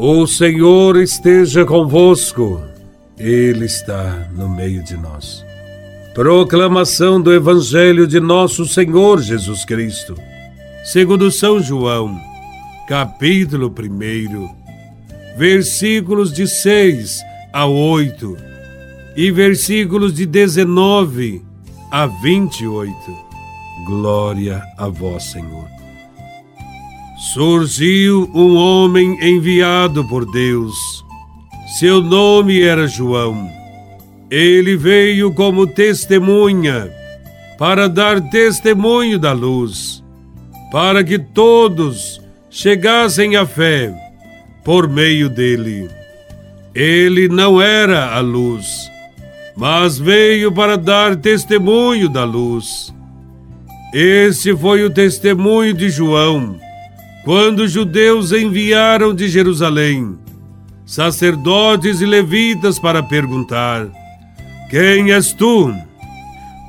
O Senhor esteja convosco, Ele está no meio de nós. Proclamação do Evangelho de Nosso Senhor Jesus Cristo, segundo São João, capítulo 1, versículos de 6 a 8 e versículos de 19 a 28. Glória a Vós, Senhor surgiu um homem enviado por Deus. Seu nome era João. Ele veio como testemunha para dar testemunho da luz, para que todos chegassem à fé por meio dele. Ele não era a luz, mas veio para dar testemunho da luz. Esse foi o testemunho de João quando os judeus enviaram de Jerusalém sacerdotes e levitas para perguntar: Quem és tu?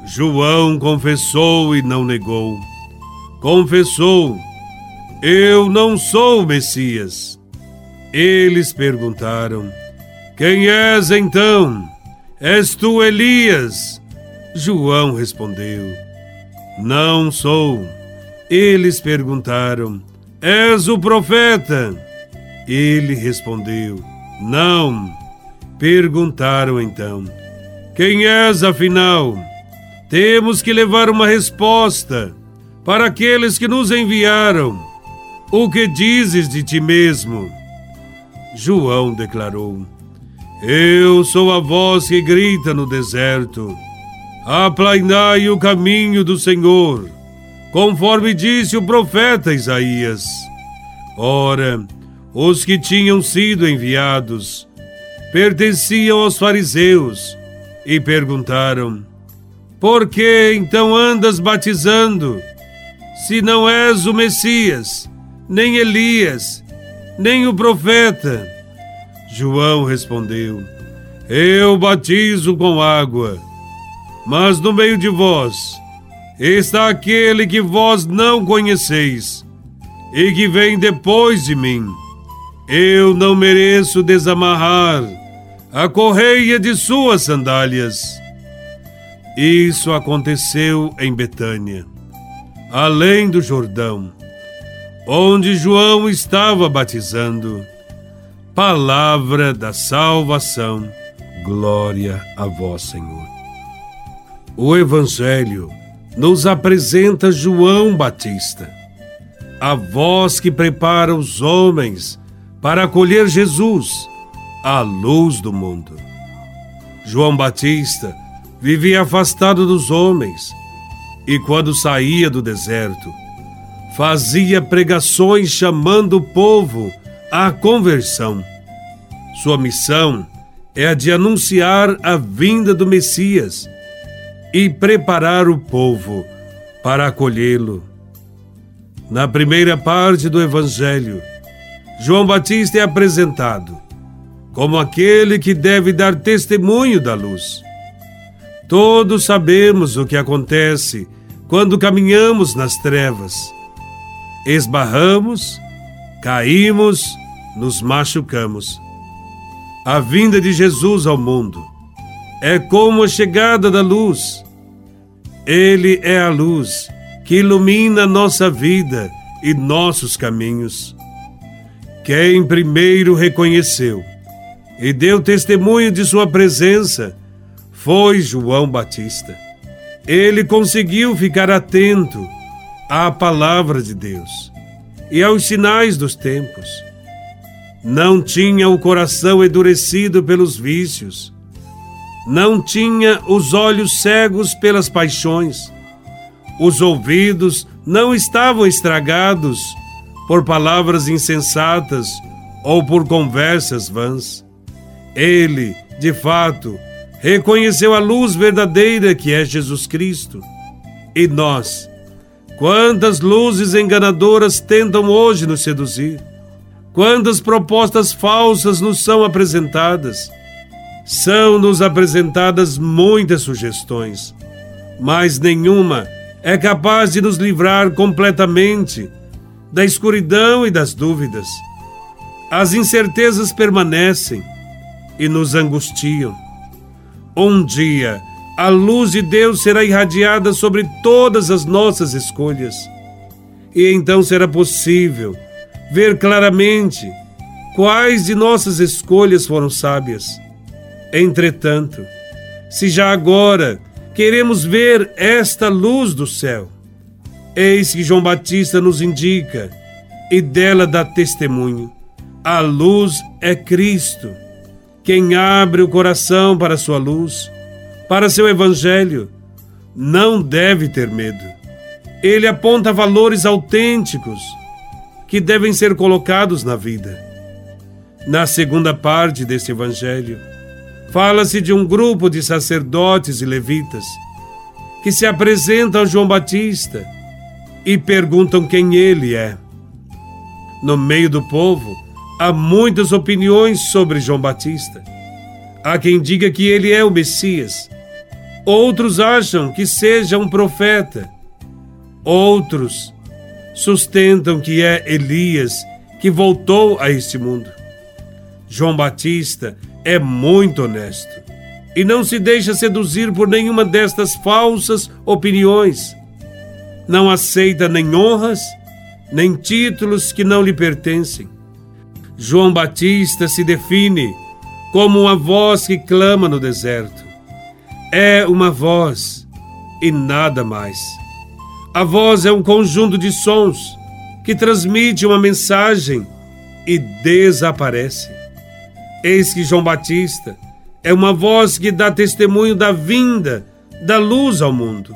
João confessou e não negou. Confessou: Eu não sou o Messias. Eles perguntaram: Quem és então? És tu Elias? João respondeu: Não sou. Eles perguntaram: És o profeta? Ele respondeu: Não. Perguntaram então: Quem és afinal? Temos que levar uma resposta para aqueles que nos enviaram. O que dizes de ti mesmo? João declarou: Eu sou a voz que grita no deserto. Aplainai o caminho do Senhor conforme disse o profeta Isaías. Ora, os que tinham sido enviados pertenciam aos fariseus e perguntaram: Por que então andas batizando, se não és o Messias, nem Elias, nem o profeta? João respondeu: Eu batizo com água, mas no meio de vós está aquele que vós não conheceis e que vem depois de mim. Eu não mereço desamarrar a correia de suas sandálias. Isso aconteceu em Betânia, além do Jordão, onde João estava batizando. Palavra da salvação, glória a vós, Senhor. O Evangelho nos apresenta João Batista, a voz que prepara os homens para acolher Jesus, a luz do mundo. João Batista vivia afastado dos homens e, quando saía do deserto, fazia pregações chamando o povo à conversão. Sua missão é a de anunciar a vinda do Messias e preparar o povo para acolhê-lo. Na primeira parte do Evangelho, João Batista é apresentado como aquele que deve dar testemunho da luz. Todos sabemos o que acontece quando caminhamos nas trevas. Esbarramos, caímos, nos machucamos. A vinda de Jesus ao mundo é como a chegada da luz. Ele é a luz que ilumina nossa vida e nossos caminhos. Quem primeiro reconheceu e deu testemunho de sua presença foi João Batista. Ele conseguiu ficar atento à palavra de Deus e aos sinais dos tempos. Não tinha o coração endurecido pelos vícios não tinha os olhos cegos pelas paixões, os ouvidos não estavam estragados por palavras insensatas ou por conversas vãs. Ele, de fato, reconheceu a luz verdadeira que é Jesus Cristo. E nós, quantas luzes enganadoras tentam hoje nos seduzir? Quantas propostas falsas nos são apresentadas? São-nos apresentadas muitas sugestões, mas nenhuma é capaz de nos livrar completamente da escuridão e das dúvidas. As incertezas permanecem e nos angustiam. Um dia, a luz de Deus será irradiada sobre todas as nossas escolhas. E então será possível ver claramente quais de nossas escolhas foram sábias. Entretanto, se já agora queremos ver esta luz do céu, eis que João Batista nos indica e dela dá testemunho. A luz é Cristo. Quem abre o coração para sua luz, para seu evangelho, não deve ter medo. Ele aponta valores autênticos que devem ser colocados na vida. Na segunda parte deste evangelho, fala-se de um grupo de sacerdotes e levitas que se apresentam a João Batista e perguntam quem ele é. No meio do povo, há muitas opiniões sobre João Batista. Há quem diga que ele é o Messias. Outros acham que seja um profeta. Outros sustentam que é Elias que voltou a este mundo. João Batista é muito honesto e não se deixa seduzir por nenhuma destas falsas opiniões. Não aceita nem honras, nem títulos que não lhe pertencem. João Batista se define como uma voz que clama no deserto. É uma voz e nada mais. A voz é um conjunto de sons que transmite uma mensagem e desaparece. Eis que João Batista é uma voz que dá testemunho da vinda da luz ao mundo,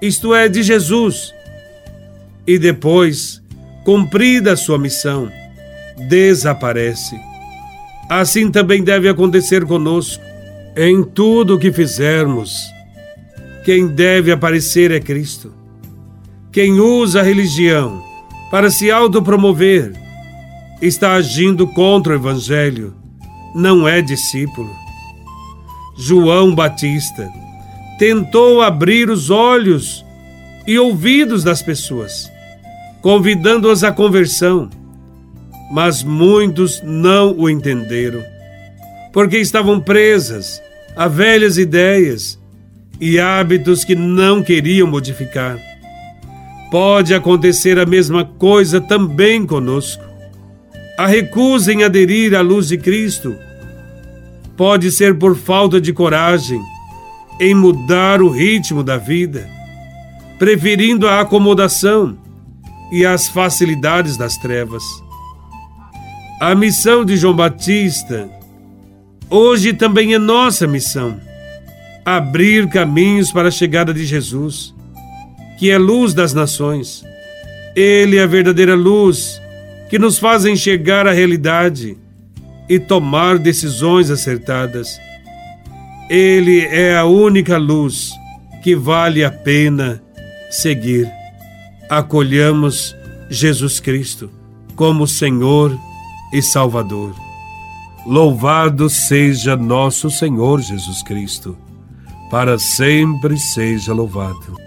isto é, de Jesus. E depois, cumprida a sua missão, desaparece. Assim também deve acontecer conosco. Em tudo o que fizermos, quem deve aparecer é Cristo. Quem usa a religião para se autopromover está agindo contra o Evangelho, não é discípulo. João Batista tentou abrir os olhos e ouvidos das pessoas, convidando-as à conversão mas muitos não o entenderam, porque estavam presas a velhas ideias e hábitos que não queriam modificar. Pode acontecer a mesma coisa também conosco. A recusa em aderir à luz de Cristo pode ser por falta de coragem em mudar o ritmo da vida, preferindo a acomodação e as facilidades das trevas. A missão de João Batista hoje também é nossa missão. Abrir caminhos para a chegada de Jesus, que é luz das nações. Ele é a verdadeira luz que nos faz enxergar a realidade e tomar decisões acertadas. Ele é a única luz que vale a pena seguir. Acolhamos Jesus Cristo como Senhor e Salvador. Louvado seja nosso Senhor Jesus Cristo, para sempre seja louvado.